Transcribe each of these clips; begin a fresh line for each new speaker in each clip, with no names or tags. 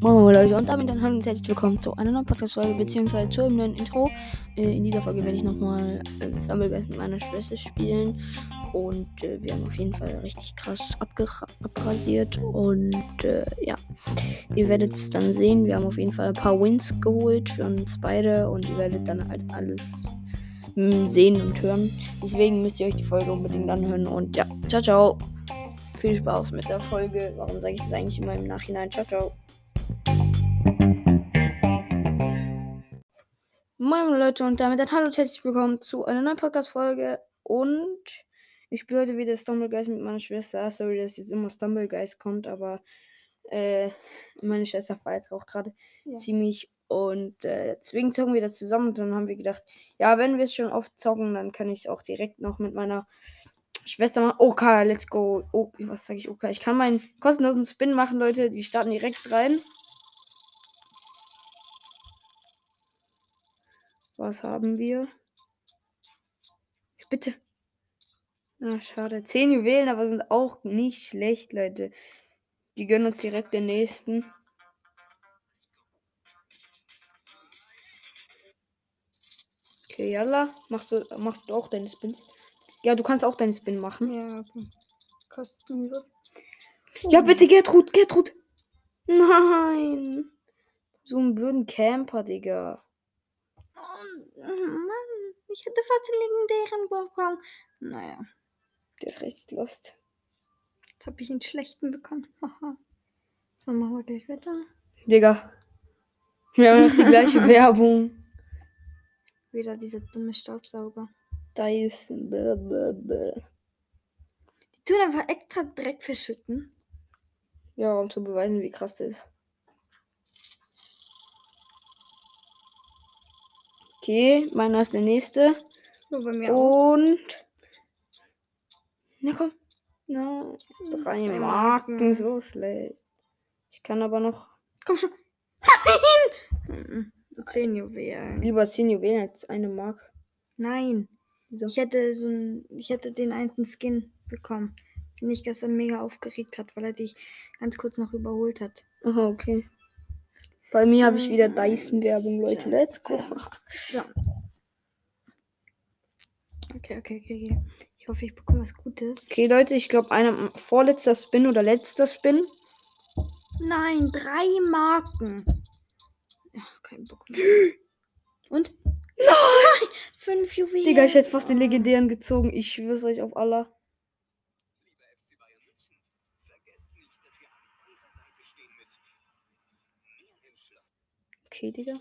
Moin Leute und damit dann herzlich willkommen zu einer neuen Podcast-Folge beziehungsweise zu einem neuen Intro. Äh, in dieser Folge werde ich nochmal äh, Stumbleguys mit meiner Schwester spielen und äh, wir haben auf jeden Fall richtig krass abrasiert und äh, ja, ihr werdet es dann sehen. Wir haben auf jeden Fall ein paar Wins geholt für uns beide und ihr werdet dann halt alles mh, hm, sehen und hören. Deswegen müsst ihr euch die Folge unbedingt anhören und ja, ciao, ciao. Viel Spaß mit der Folge. Warum sage ich das eigentlich immer im Nachhinein? Ciao, ciao. Moin Leute und damit dann hallo und herzlich willkommen zu einer neuen Podcast-Folge und ich spiele heute wieder Stumblegeist mit meiner Schwester. Sorry, dass jetzt immer Stumblegeist kommt, aber äh, meine Schwester war jetzt auch gerade ja. ziemlich und äh, deswegen zocken wir das zusammen und dann haben wir gedacht, ja, wenn wir es schon oft zocken, dann kann ich es auch direkt noch mit meiner Schwester machen. Okay, let's go. Oh, was sage ich? Okay, ich kann meinen kostenlosen Spin machen, Leute. Wir starten direkt rein. Was haben wir? Bitte. Ah, schade. Zehn Juwelen, aber sind auch nicht schlecht, Leute. Wir gönnen uns direkt den nächsten. Okay, yalla. Machst du, machst du auch deine Spins? Ja, du kannst auch deinen Spin machen.
Ja, okay. Kostenlos.
Oh. Ja, bitte, Gertrud, Gertrud. Nein. So einen blöden Camper, Digga.
Mann, ich hätte fast den legendären bekommen. Naja,
der ist richtig lost.
Jetzt habe ich einen schlechten bekommen. so, machen wir gleich weiter.
Digga. Wir haben noch die gleiche Werbung.
Wieder diese dumme Staubsauger.
Dyson. Blablabla.
Die tun einfach extra Dreck verschütten.
Ja, um zu beweisen, wie krass das ist. Okay, meiner ist der nächste.
So, bei mir
Und. Auch. Na komm. Na, drei Marken. Marken. So schlecht. Ich kann aber noch.
Komm schon. Nein! Zehn Juwelen.
Lieber zehn Juwelen als eine Mark.
Nein. Wieso? Ich hätte so ein, ich hätte den einen Skin bekommen, den ich gestern mega aufgeregt hat, weil er dich ganz kurz noch überholt hat.
Aha, okay. Bei mir habe ich wieder Dyson-Werbung, Leute. Let's go.
So. Okay, okay, okay, okay. Ich hoffe, ich bekomme was Gutes.
Okay, Leute, ich glaube, einer vorletzter Spin oder letzter Spin.
Nein, drei Marken. Ja, kein Bock mehr.
Und?
Nein! Fünf Juwelen.
Digga, ich hätte fast den legendären gezogen. Ich schwör's euch auf Allah. Okay, Digga.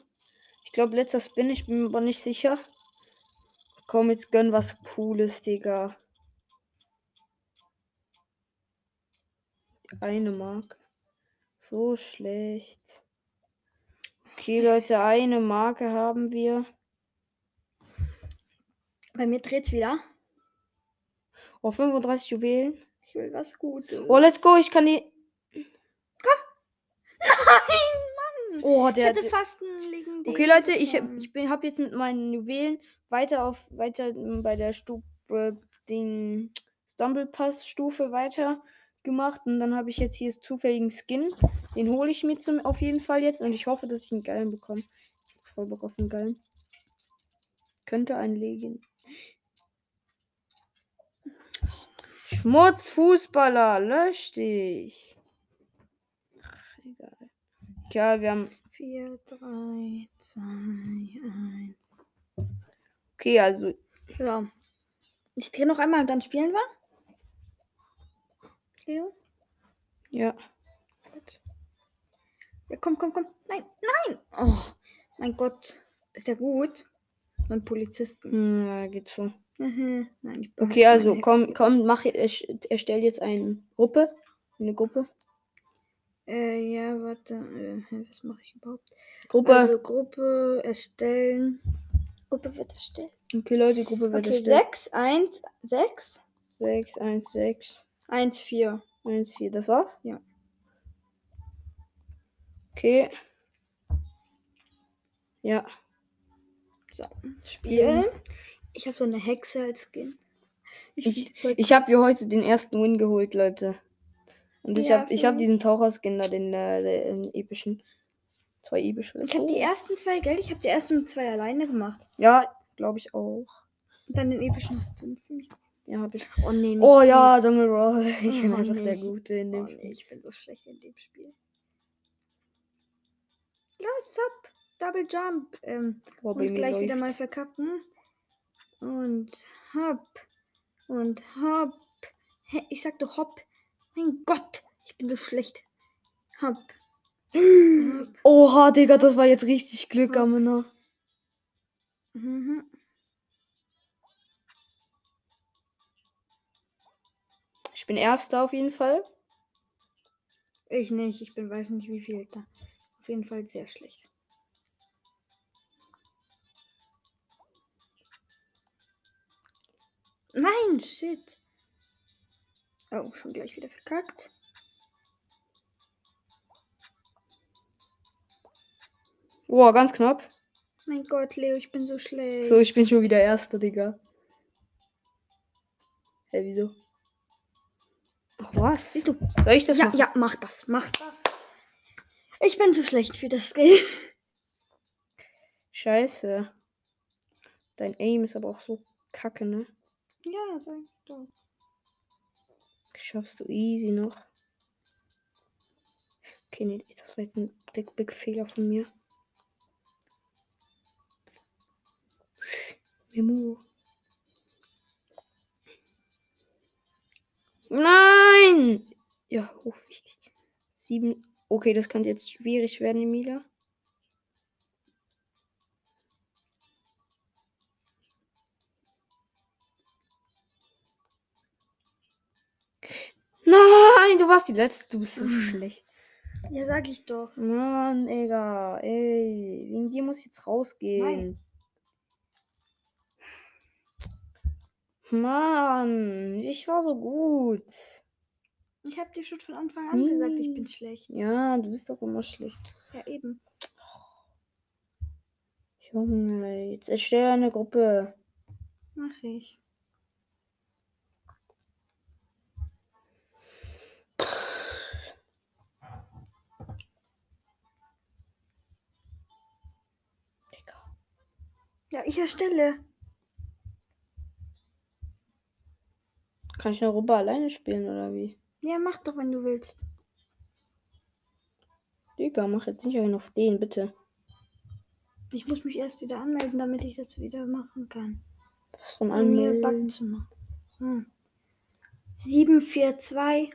Ich glaube, letzter Spin, ich bin mir aber nicht sicher. Komm, jetzt gönn was Cooles, Digga. Eine Mark. So schlecht. Okay, Leute, eine Marke haben wir.
Bei mir dreht's wieder.
Oh, 35 Juwelen.
Ich will was Gutes.
Oh, let's go. Ich kann die.
Komm. Nein!
Oh, der.
Ich hätte fast einen liegen.
Okay, Leute, ich, ich bin, hab jetzt mit meinen Juwelen weiter auf weiter bei der Stufe den Stumble Pass Stufe weiter gemacht und dann habe ich jetzt hier das zufälligen Skin. Den hole ich mir zum auf jeden Fall jetzt und ich hoffe, dass ich einen geilen bekomme. Jetzt voll Bock auf einen geilen. Könnte einlegen. Schmutzfußballer, lösch dich. Ja, wir haben.
4, 3, 2, 1.
Okay, also.
Ja. Ich drehe noch einmal und dann spielen wir. Leo?
Ja.
Gut. Ja, komm, komm, komm. Nein, nein! Oh, mein Gott. Ist der gut? Mein Polizisten.
Ja, geht so.
Mhm. Nein,
okay, also komm, komm, mach, erstell jetzt eine Gruppe. Eine Gruppe.
Äh, ja, warte. Äh, was mache ich überhaupt?
Gruppe.
Also Gruppe erstellen. Gruppe wird erstellt.
Okay, Leute, Gruppe wird
okay,
erstellt.
6, 1, 6.
6, 1, 6.
1, 4.
1, 4. Das war's?
Ja.
Okay. Ja.
So, spielen. Ich habe so eine Hexe als Skin.
Ich, ich, ich habe mir heute den ersten Win geholt, Leute. Und ich
Ja,
habe ich hab diesen Taucherskin da, den, äh, den epischen. Zwei epische.
Ich habe die ersten zwei, gell? Ich habe die ersten zwei alleine gemacht.
Ja, glaube ich auch.
Und dann den epischen hast du für mich.
Ja, habe ich.
Oh nee, nicht
Oh ja, Jungle Roll. Ich bin
Oh,
einfach
nee.
der Gute in dem
Oh, nee,
Spiel.
ich bin so schlecht in dem Spiel. Lass ab! Double Jump. Ähm,
Boah,
und gleich wieder
läuft.
mal verkacken. Und hopp. Und hopp. Hä, ich sag doch hopp. Mein Gott, ich bin so schlecht. Hopp. hopp.
Oha, Digga, das war jetzt richtig Glück, Amina.
Mhm.
Ich bin Erster auf jeden Fall.
Ich nicht, ich bin weiß nicht wie viel da. Auf jeden Fall sehr schlecht. Nein, shit. Oh, schon gleich wieder verkackt.
Boah, ganz knapp.
Mein Gott, Leo, ich bin so schlecht.
So, ich bin schon wieder Erster, Digga. Hä, wieso? Ach, was?
Siehst du?
Soll ich das
Ja,
machen?
ja, mach das, mach das. Ich bin zu schlecht für das Game.
Scheiße. Dein Aim ist aber auch so kacke, ne?
Ja, sag ich doch.
Schaffst du easy noch. Okay, nee, das war jetzt ein big, big Fehler von mir. Memo. Nein! Ja, oh, wichtig. Sieben. Okay, das könnte jetzt schwierig werden, Emilia. Nein, du warst die letzte. Du bist so
Mhm.
schlecht.
Ja, sag ich doch.
Mann, Digga. Ey, wegen dir muss ich jetzt rausgehen.
Nein.
Mann, ich war so gut.
Ich hab dir schon von Anfang an gesagt, ich bin
Nee.
schlecht.
Ja, du bist doch immer schlecht.
Ja, eben.
Junge, jetzt erstell eine Gruppe.
Mach ich. Ja, ich erstelle.
Kann ich eine Gruppe alleine spielen oder wie?
Ja, mach doch, wenn du willst.
Digga, mach jetzt nicht einen auf den, bitte.
Ich muss mich erst wieder anmelden, damit ich das wieder machen kann.
Was von
Um mir
anmelden?
Bug zu machen. So. 742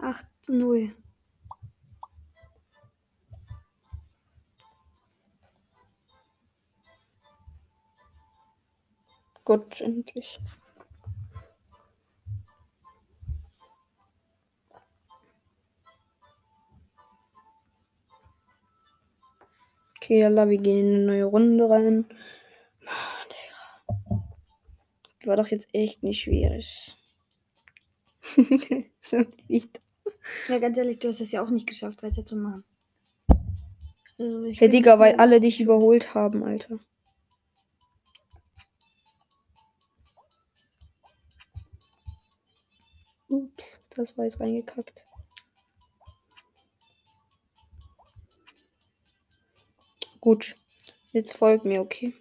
80.
Gut, endlich. Okay, Allah, wir gehen in eine neue Runde rein. Ah. War doch jetzt echt nicht schwierig. Schon wieder.
Ja, ganz ehrlich, du hast es ja auch nicht geschafft, weiterzumachen. Also,
Hey Digga, weil alle dich überholt haben, Alter. Ups, das war jetzt reingekackt. Gut, jetzt folgt mir, okay?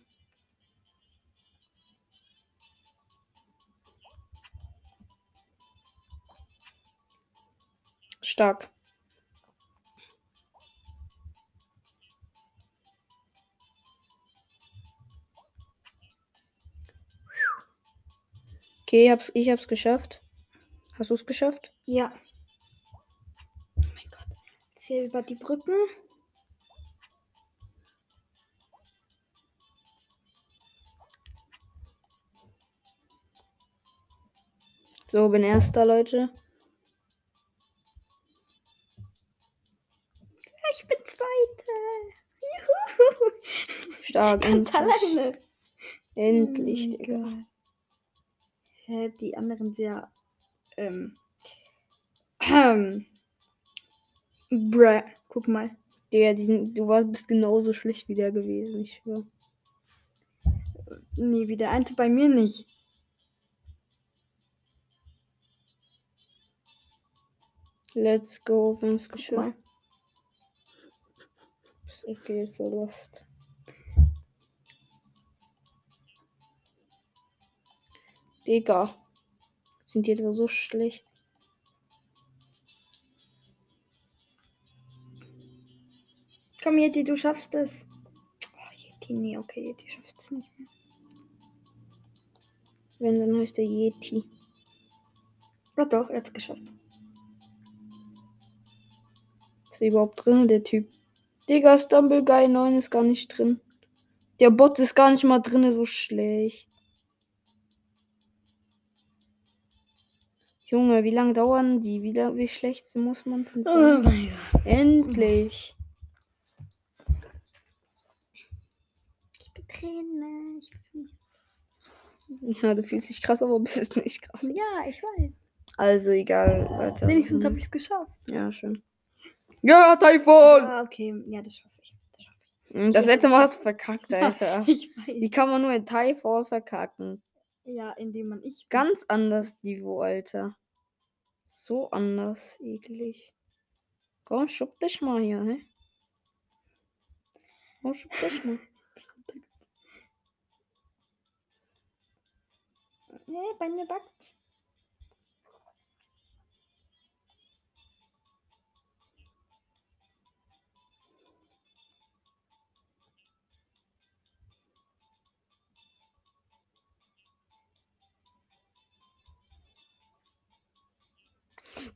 Stark. Okay, hab's, ich hab's geschafft. Hast du's geschafft?
Ja. Oh mein Gott. Jetzt hier über die Brücken.
So, bin erster, Leute.
Ich bin Zweite. Juhu.
Stark.
Ganz
endlich.
alleine.
Endlich,
mein
Digga.
Hä, die anderen sehr. Ähm. Ähm. Bruh. Guck mal.
Digga, die, du warst, bist genauso schlecht wie der gewesen, ich schwör.
Nee, wie der eine bei mir nicht.
Let's go, fünf
mal.
Okay, so lost. Digga. Sind die etwa so schlecht?
Komm, Yeti, du schaffst es. Oh, Yeti, nee, okay, Yeti schafft es nicht mehr.
Wenn, dann heißt der Yeti.
Oh doch, er hat es geschafft.
Ist er überhaupt drin, der Typ? Digga, Stumble Guy 9 ist gar nicht drin. Der Bot ist gar nicht mal drin, so schlecht. Junge, wie lange dauern die? Wie, la- wie schlecht muss man denn sein?
mein Gott.
Endlich.
Ich bin Tränen. Ich mich-
Ja, du fühlst dich krass, aber bist nicht krass.
Ja, ich weiß.
Also egal, weiter.
Wenigstens
Mhm.
habe ich es geschafft.
Ja, schön. Ja, Typhoon!
Ah, okay. Ja, das schaffe ich. Das schaffe
Mhm, Das letzte Mal hast du verkackt, Alter.
ich. Ich
Wie
weiß.
kann man nur in Typhoon verkacken?
Ja, indem man ich.
Ganz anders Niveau, Alter. So anders, eklig. Komm, schub dich mal hier, hä? Komm, schub dich mal.
Nee, bei mir backt's.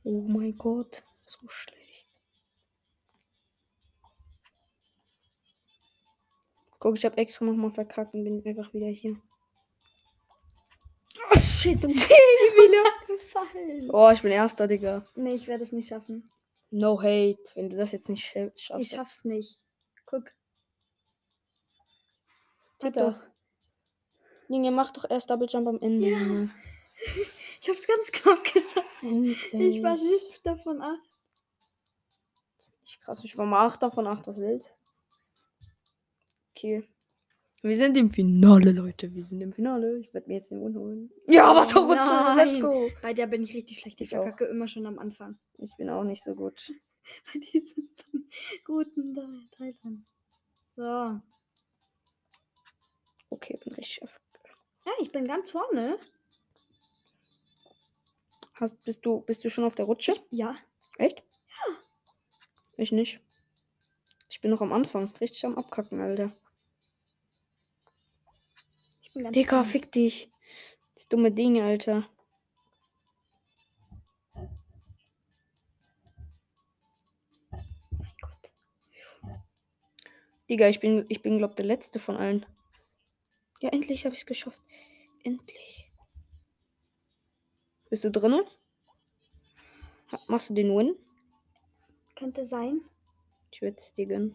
Oh mein Gott, so schlecht. Guck, ich hab extra nochmal verkackt und bin einfach wieder hier.
Oh shit, du bist gefallen.
Oh, ich bin erster, Digga.
Nee, ich werde es nicht schaffen.
No hate, wenn du das jetzt nicht
Ich
schaffst.
schaff's nicht. Guck.
Digga.
doch.
Junge, mach doch erst Double Jump am Ende. Junge.
Ich hab's ganz knapp geschafft. Ich war
Endlich.
nicht davon ab.
Ich krass, ich war mal 8 davon 8, was willst Okay. Wir sind im Finale, Leute. Wir sind im Finale. Ich werde mir jetzt den Mund holen. Ja, was auch
Nein.
Let's go.
Bei der bin ich richtig schlecht. Ich
Ich
verkacke immer schon am Anfang.
Ich bin auch nicht so gut.
Bei diesen guten Te- Teilern. So.
Okay, bin richtig auf.
Ja, ich bin ganz vorne.
Hast, bist, du, bist du schon auf der Rutsche?
Ja.
Echt? Ja. Ich nicht. Ich bin noch am Anfang. Richtig am Abkacken, Alter.
Ich bin ganz
Digga,
vorne.
fick dich. Das dumme Ding, Alter.
Mein Gott.
Digga, ich bin, ich bin, glaub, der Letzte von allen. Ja, endlich habe ich es geschafft. Endlich. Bist du drinne? Ha- Machst du den Win?
Könnte sein.
Ich werde es dir gönnen.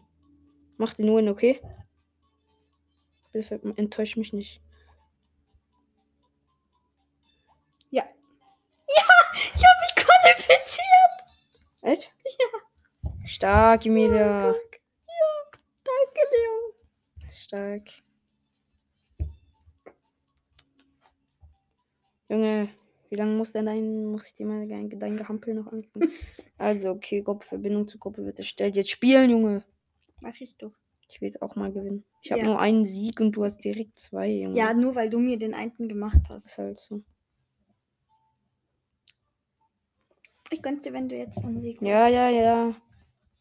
Mach den Win, okay? Bitte enttäusch mich nicht.
Ja. Ja! Ich habe mich qualifiziert!
Echt? Ja. Stark, Emilia.
Guck. Ja. Danke, Leo.
Stark. Junge, wie lange muss denn dein, muss ich dir mal dein, dein Gehampel noch angucken? also, okay, Gruppenverbindung zur Gruppe wird erstellt. Jetzt spielen, Junge.
Mach ich doch.
Ich will jetzt auch mal gewinnen. Ich habe
Ja.
nur einen Sieg und du hast direkt zwei, Junge.
Ja, nur weil du mir den einen gemacht
Das
hast.
ist halt so.
Ich könnte, wenn du jetzt einen Sieg
Ja,
machst.
ja, ja.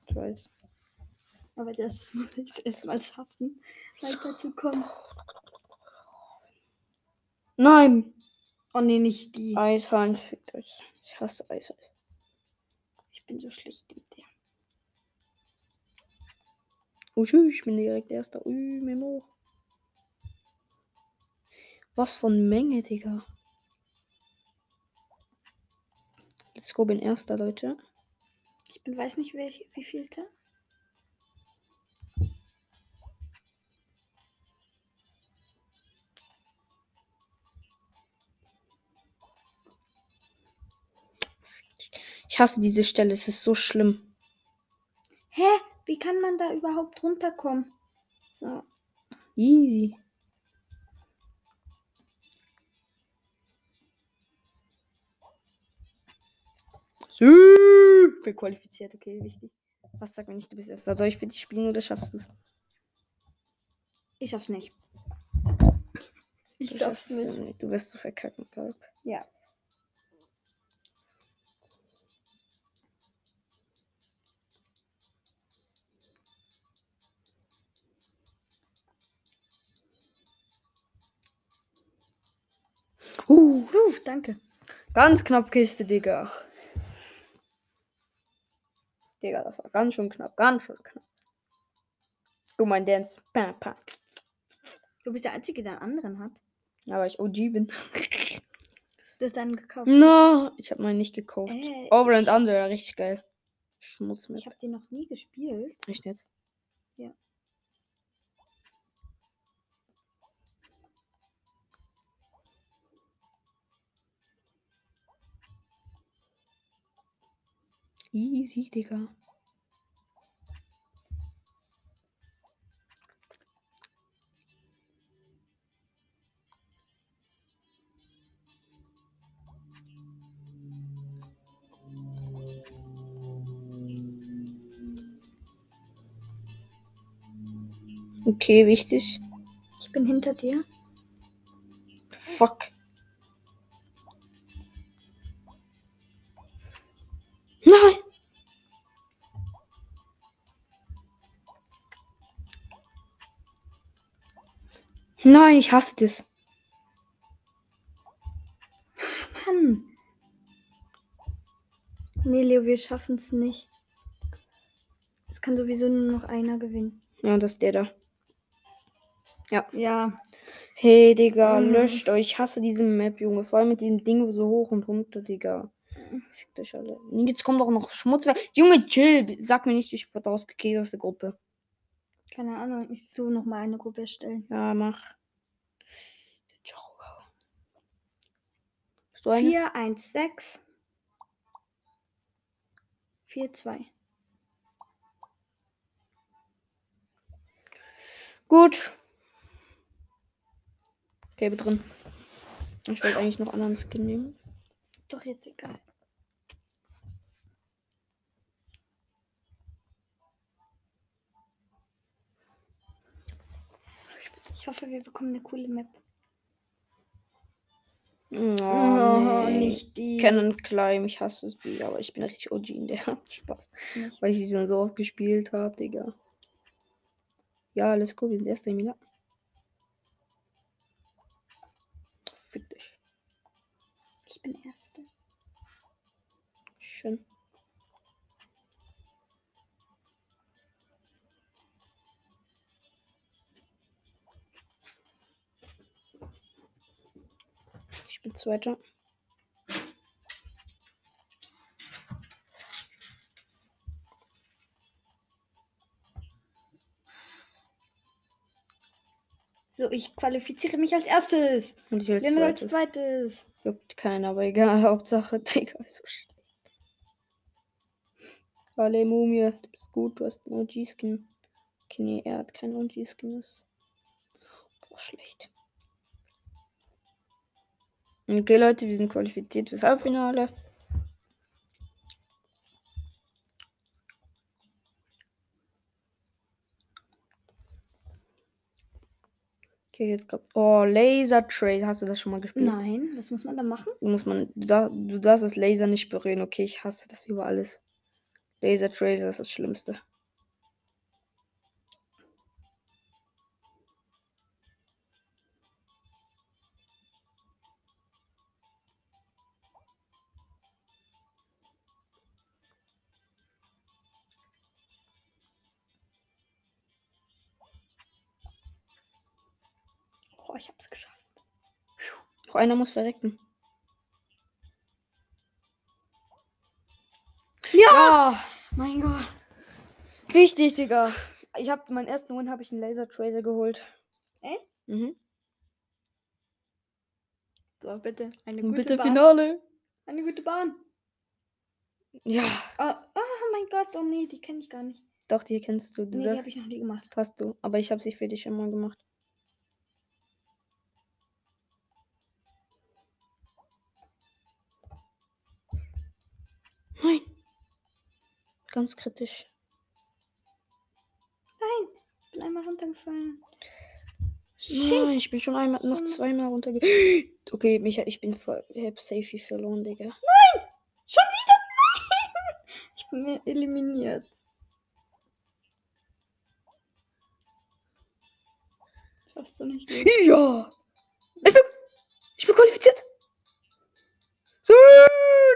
Ich weiß.
Aber das muss ich erstmal schaffen, weiterzukommen.
Nein!
Oh nee, nicht die.
Eis, Heinz, fickt euch. Ich hasse Eis, Eis.
Ich bin so schlecht mit der.
Oh, tschüss, ich bin direkt erster. Ui, Memo. Was von Menge, Digga. Let's go, bin erster, Leute.
Ich bin weiß nicht, welch, wie vielte.
Ich hasse diese Stelle, es ist so schlimm.
Hä? Wie kann man da überhaupt runterkommen? So.
Easy. Sü. Okay, qualifiziert, okay, wichtig. Was sagt mir nicht, du bist erster. Soll ich für dich spielen oder schaffst du es?
Ich schaff's nicht. Ich
Du
schaff's
es
nicht.
Du wirst zu verkacken, glaub.
Ja.
Uh,
Uh, danke.
ganz knapp Kiste, Digga. Digga, das war ganz schön knapp, ganz schön knapp. Guck mal, Dance. Bam, bam.
Du bist der Einzige, der einen anderen hat.
Ja, weil ich OG bin.
Du hast einen gekauft.
No, ich habe meinen nicht gekauft.
Äh,
Over and Under, richtig geil. Schmutz mit.
Ich habe den noch nie gespielt.
Echt jetzt?
Ja.
Easy, Digga. Okay, wichtig.
Ich bin hinter dir.
Fuck. Nein, ich hasse das.
Mann. Nee, Leo, wir schaffen es nicht. Es kann sowieso nur noch einer gewinnen.
Ja, das ist der da.
Ja.
Hey, Digga,
Mhm.
löscht euch. Ich hasse diese Map, Junge. Vor allem mit dem Ding so hoch und runter, Digga. Fickt euch alle. Jetzt kommt auch noch Schmutz. Junge, chill. Sag mir nicht, ich wurde ausgekickt aus der Gruppe.
Keine Ahnung, ich zu noch mal eine Gruppe erstellen.
Ja, mach. Du eine?
4, 1, 6. 4, 2.
Gut. Gelbe drin. Ich wollte eigentlich noch anderen Skin nehmen.
Doch jetzt egal. Ich hoffe, wir bekommen eine coole Map.
Oh, nee.
nicht die.
Cannon Climb, ich hasse es, Digga, aber ich bin richtig OG in der. Spaß.
Nicht.
Weil ich sie dann so oft gespielt habe, Digga. Ja, let's go, wir sind erster Emila. Fick dich.
Ich bin Erste.
Schön. Bin Zweiter.
So, ich qualifiziere mich als erstes.
Und ich als
Lena als
Zweites.
zweites.
Juckt keiner, aber egal. Hauptsache, Digga, ist so schlecht. Alle Mumie, du bist gut, du hast einen OG-Skin. Okay, nee, er hat keinen OG-Skin. Boah, schlecht. Okay, Leute, wir sind qualifiziert fürs Halbfinale. Okay, jetzt kommt. Oh, Laser Trace. Hast du das schon mal gespielt?
Nein, was muss man da machen?
muss man, du, dar- du darfst das Laser nicht berühren. Okay, ich hasse das über alles. Laser Tracer ist das Schlimmste. Einer muss verrecken. Ja!
Mein Gott.
Wichtig, Digga. Ich habe meinen ersten Win habe ich einen Laser Tracer geholt.
Echt?
Mhm.
So, bitte. Eine gute
bitte
Bahn.
Finale.
Eine gute Bahn.
Ja.
Oh, oh mein Gott, oh nee, die kenne ich gar nicht.
Doch, die kennst du. Die
Nee, die habe ich noch nie gemacht.
hast du. Aber ich habe sie für dich schon mal gemacht. Nein. ganz kritisch.
Ich bin einmal runtergefallen.
Nein, ich bin schon einmal, noch
Schon-
zweimal runtergegangen. Okay, Micha, ich bin voll, ich hab Safety verloren, Digga.
Schon wieder? Nein! Ich bin eliminiert. Schaffst du nicht.
Ja! Ich bin, ich bin qualifiziert! So,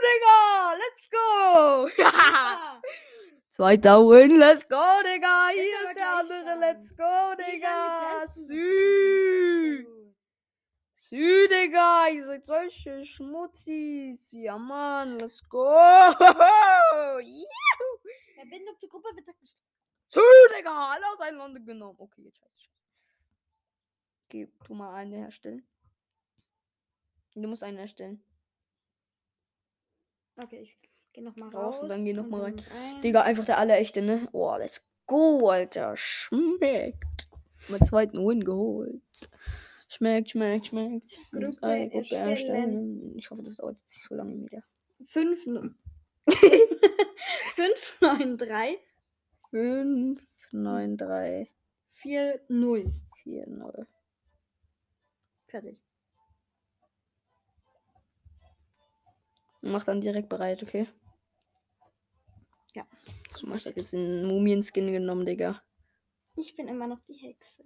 Digga! Let's go!
Ah,
Zweiter Win, let's go, Digga! Hier
Jetzt
ist der andere, let's go, Digga! Sü! Sü, Digga! Ihr seid solche Schmutzis! Ja, Mann, let's go!
Verbindung zur Gruppe abgeschlossen.
Sü, Digga! Alle auseinander genommen. Okay, jetzt scheiße. Okay, tu mal eine herstellen. Du musst einen erstellen.
Okay, ich geh noch mal
Raus
raus.
und dann geh noch mal
dann rein.
Digga, einfach der allerechte, ne? Oh, let's go, Alter. Schmeckt. Mein zweiten Win geholt. Schmeckt, schmeckt, schmeckt.
Gruppe
eine Gruppe
erstellen.
erstellen. Ich hoffe, das dauert jetzt nicht so lange wieder.
5 5 9 3
5, 9, 3,
4 0.
4, 0.
Fertig.
Mach dann direkt bereit, okay?
Ja.
Du machst jetzt den Mumien-Skin genommen, Digga.
Ich bin immer noch die Hexe.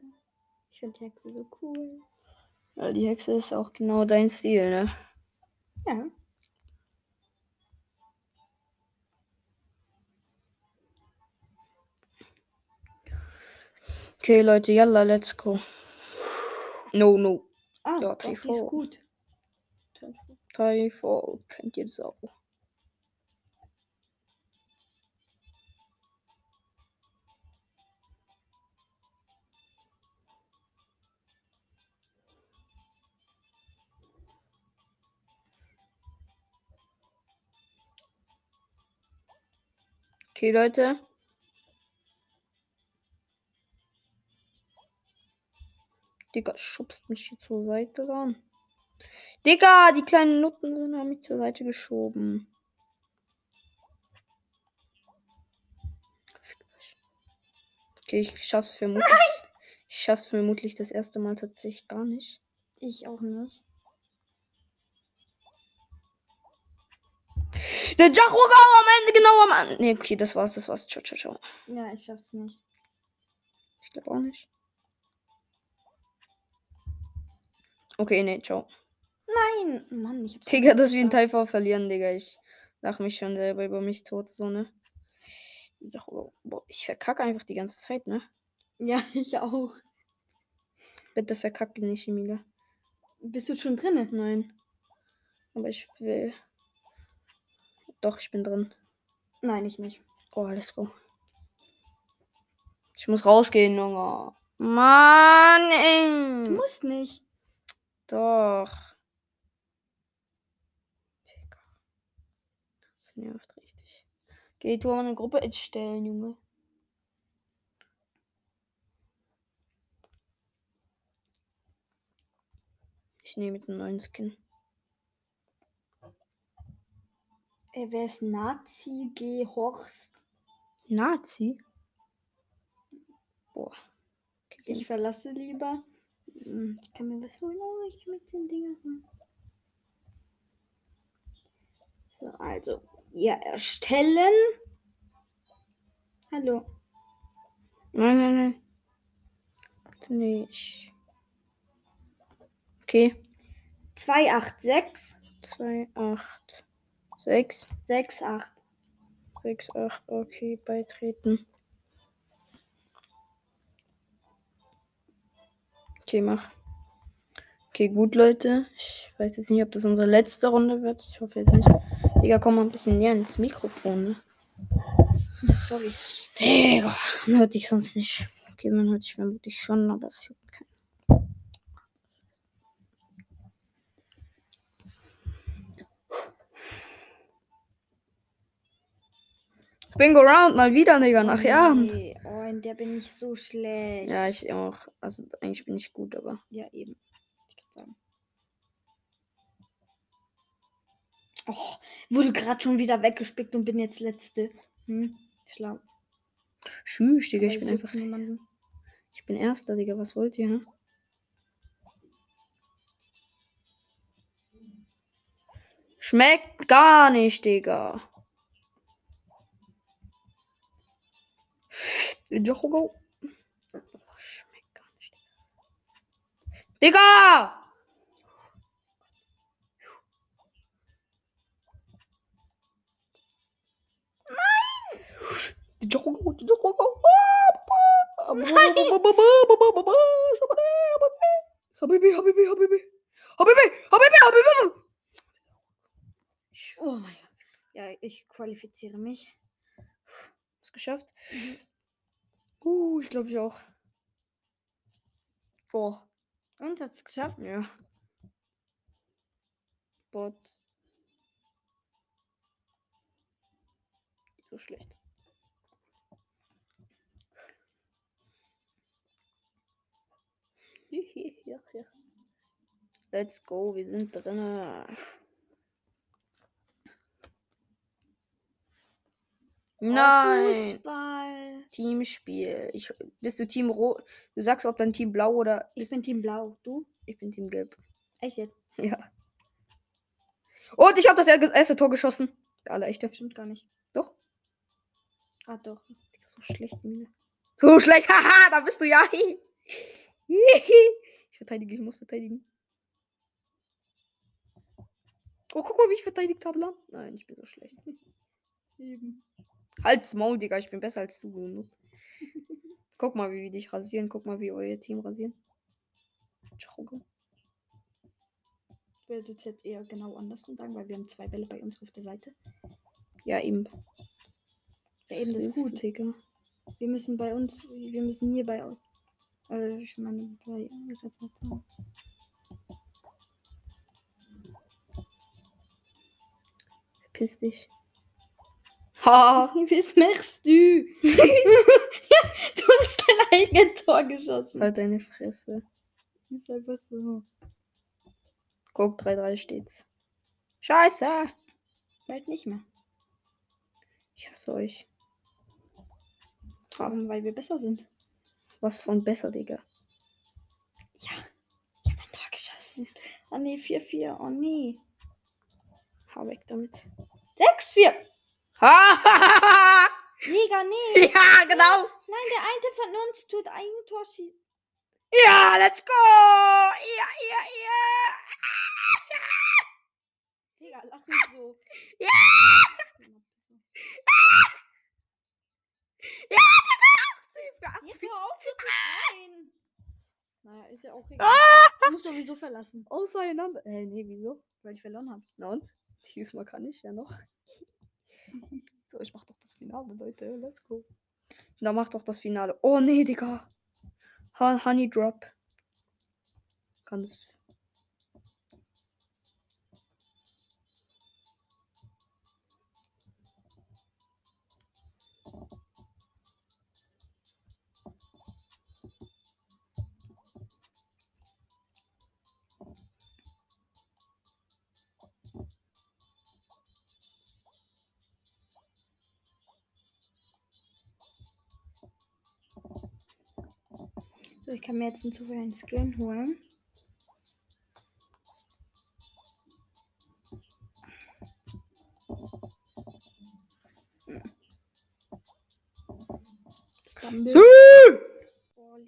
Ich finde die Hexe so cool.
Ja, die Hexe ist auch genau dein Stil, ne?
Ja.
Okay, Leute, yalla, let's go. No, no.
Ah,
Ja,
die ist
TV.
gut.
Typhoon, kennt ihr Sau. Okay, Leute. Digga, schubst mich hier zur Seite ran. Digga, die kleinen Nutten sind haben mich zur Seite geschoben. Okay, ich schaff's vermutlich. Ich schaff's vermutlich das erste Mal tatsächlich gar nicht.
Ich auch nicht.
Der Jachuga am Ende, genau am Ende. Nee, okay, das war's, das war's. Ciao, ciao, ciao.
Ja, ich schaff's nicht.
Ich glaube auch nicht. Okay, nee, ciao.
Nein! Mann, ich hab's
Digga, das wie ein
geschafft.
Typhoon verlieren, Digga. Ich lach mich schon selber über mich tot, so, ne? Ich verkacke einfach die ganze Zeit, ne?
Ja, ich auch.
Bitte verkacke nicht, Emilia.
Bist du schon drinne?
Nein. Aber ich will. Doch, ich bin drin.
Nein, ich nicht.
Oh, let's go. Ich muss rausgehen, Junge. Mann,
Du
ey.
musst nicht.
Doch. Das nervt richtig. Geh, tu mal eine Gruppe erstellen, Junge. Ich nehme jetzt einen neuen Skin.
Ey, wer ist Nazi G. Horst?
Nazi? Boah. Okay,
Ich verlasse lieber. Hm, Ich kann mir was holen, aber ich mit den Dingern. So, also, ja, erstellen. Hallo.
Nein, nein, nein. Nicht. Okay.
286
2, 8, 6,
68.
6, 8. Okay, beitreten. Okay, mach. Okay, gut, Leute. Ich weiß jetzt nicht, ob das unsere letzte Runde wird. Ich hoffe jetzt nicht. Digga, komm mal ein bisschen näher ins Mikrofon, ne?
Sorry.
Digga, man hört dich sonst nicht. Okay, man hört dich vermutlich schon, aber es juckt keinen. Bingo Round mal wieder, Digga, nach Jahren.
Nee, oh, in der bin ich so schlecht.
Ja, ich auch. Also eigentlich bin ich gut, aber.
Ja, eben. Oh, wurde gerade schon wieder weggespickt und bin jetzt letzte. Hm? Schlau.
Tschüss, Digga, ich bin einfach.
niemanden.
Ich bin Erster, Digga. Was wollt ihr? hä? Schmeckt gar nicht, Digga. Jochogo. Schmeckt gar nicht. Digga! Habibi, Habibi, Habibi. Habibi, Habibi, Habibi.
Oh mein Gott. Ja, ich qualifiziere mich.
Ist geschafft. Uh, ich glaube ich auch. Boah.
Und hat's geschafft?
Ja. Bot. So schlecht. Let's go, wir sind drin. Nein.
Fußball.
Teamspiel. Ich, bist du Team Rot? Du sagst, ob dein Team blau oder
Ich bin Team Blau. Du?
ich bin Team Gelb.
Echt jetzt?
Ja. Und ich habe das er- erste Tor geschossen. Der allerechte.
Stimmt gar nicht.
Doch.
Ah, doch.
So schlecht, die Mine. So schlecht. Haha, da bist du ja. ich verteidige, ich muss verteidigen. Oh, guck mal, wie ich verteidigt habe, Lan. Nein, ich bin so schlecht.
Eben.
Halt's Maul, Digga, ich bin besser als du. Guck mal, wie wir dich rasieren. Guck mal, wie euer Team rasieren. Ciao.
Ich würde jetzt eher genau andersrum sagen, weil wir haben zwei Bälle bei uns auf der Seite.
Ja, eben.
Ja, eben, das ist
willst du,
gut.
Digga.
Wir müssen bei uns, wir müssen hier bei, äh, ich meine, bei Seite.
Piss dich. Ha!
Was machst du? du hast dein eigenes Tor geschossen.
Halt deine Fresse.
Ist einfach so.
Guck, 3-3 steht's. Scheiße!
Bald nicht mehr.
Ich hasse euch.
Warum? Weil wir besser sind.
Was von besser, Digga.
Ja. Ich habe ein Tor geschossen. Oh nee, 4-4. Oh nee.
Hau weg damit.
6-4.
Ha!
Digga, nee.
ja, genau.
Nein, der eine von uns tut ein Tor schießen.
Ja, let's go! Ja, ja, ja!
Digga, lach nicht so.
Ja! Ja, Digga! 80 für
Jetzt hör auf, zu schreien. Naja, ist ja auch egal.
Ah!
Du musst sowieso verlassen,
Auseinander. Äh, nee, wieso?
weil ich verloren habe.
Na und? Diesmal kann ich ja noch. So, ich mach doch das Finale, Leute. Let's go. Na, mach doch das Finale. Oh, nee, Digga. Hon- Honey Drop. Kann das.
So, ich kann mir jetzt einen zufälligen Skin holen.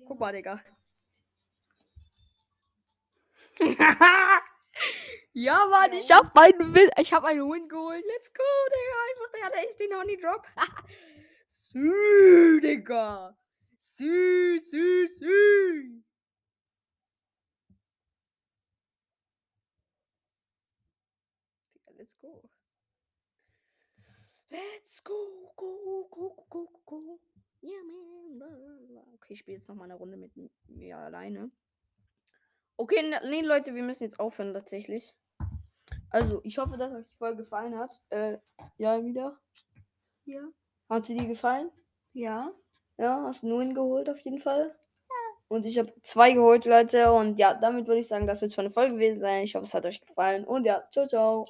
Guck mal, Digga. ja, Mann, ich hab meinen Win, ich hab einen Win geholt. Let's go, Digga. Einfach der hatte echt den Honey Drop. Sü, Digga. Sü, sü, sü. Digga, let's go. Let's go, go, go, go, go, go. Yeah, man. Okay, ich spiele jetzt noch mal eine Runde mit mir alleine. Okay, ne- nee, Leute, wir müssen jetzt aufhören tatsächlich. Also, ich hoffe, dass euch die Folge gefallen hat. Äh, ja, wieder.
Ja.
Hat sie dir gefallen?
Ja.
Ja, hast du einen geholt auf jeden Fall. Und ich habe zwei geholt, Leute. Und ja, damit würde ich sagen, das wird schon eine Folge gewesen sein. Ich hoffe, es hat euch gefallen. Und ja, ciao, ciao.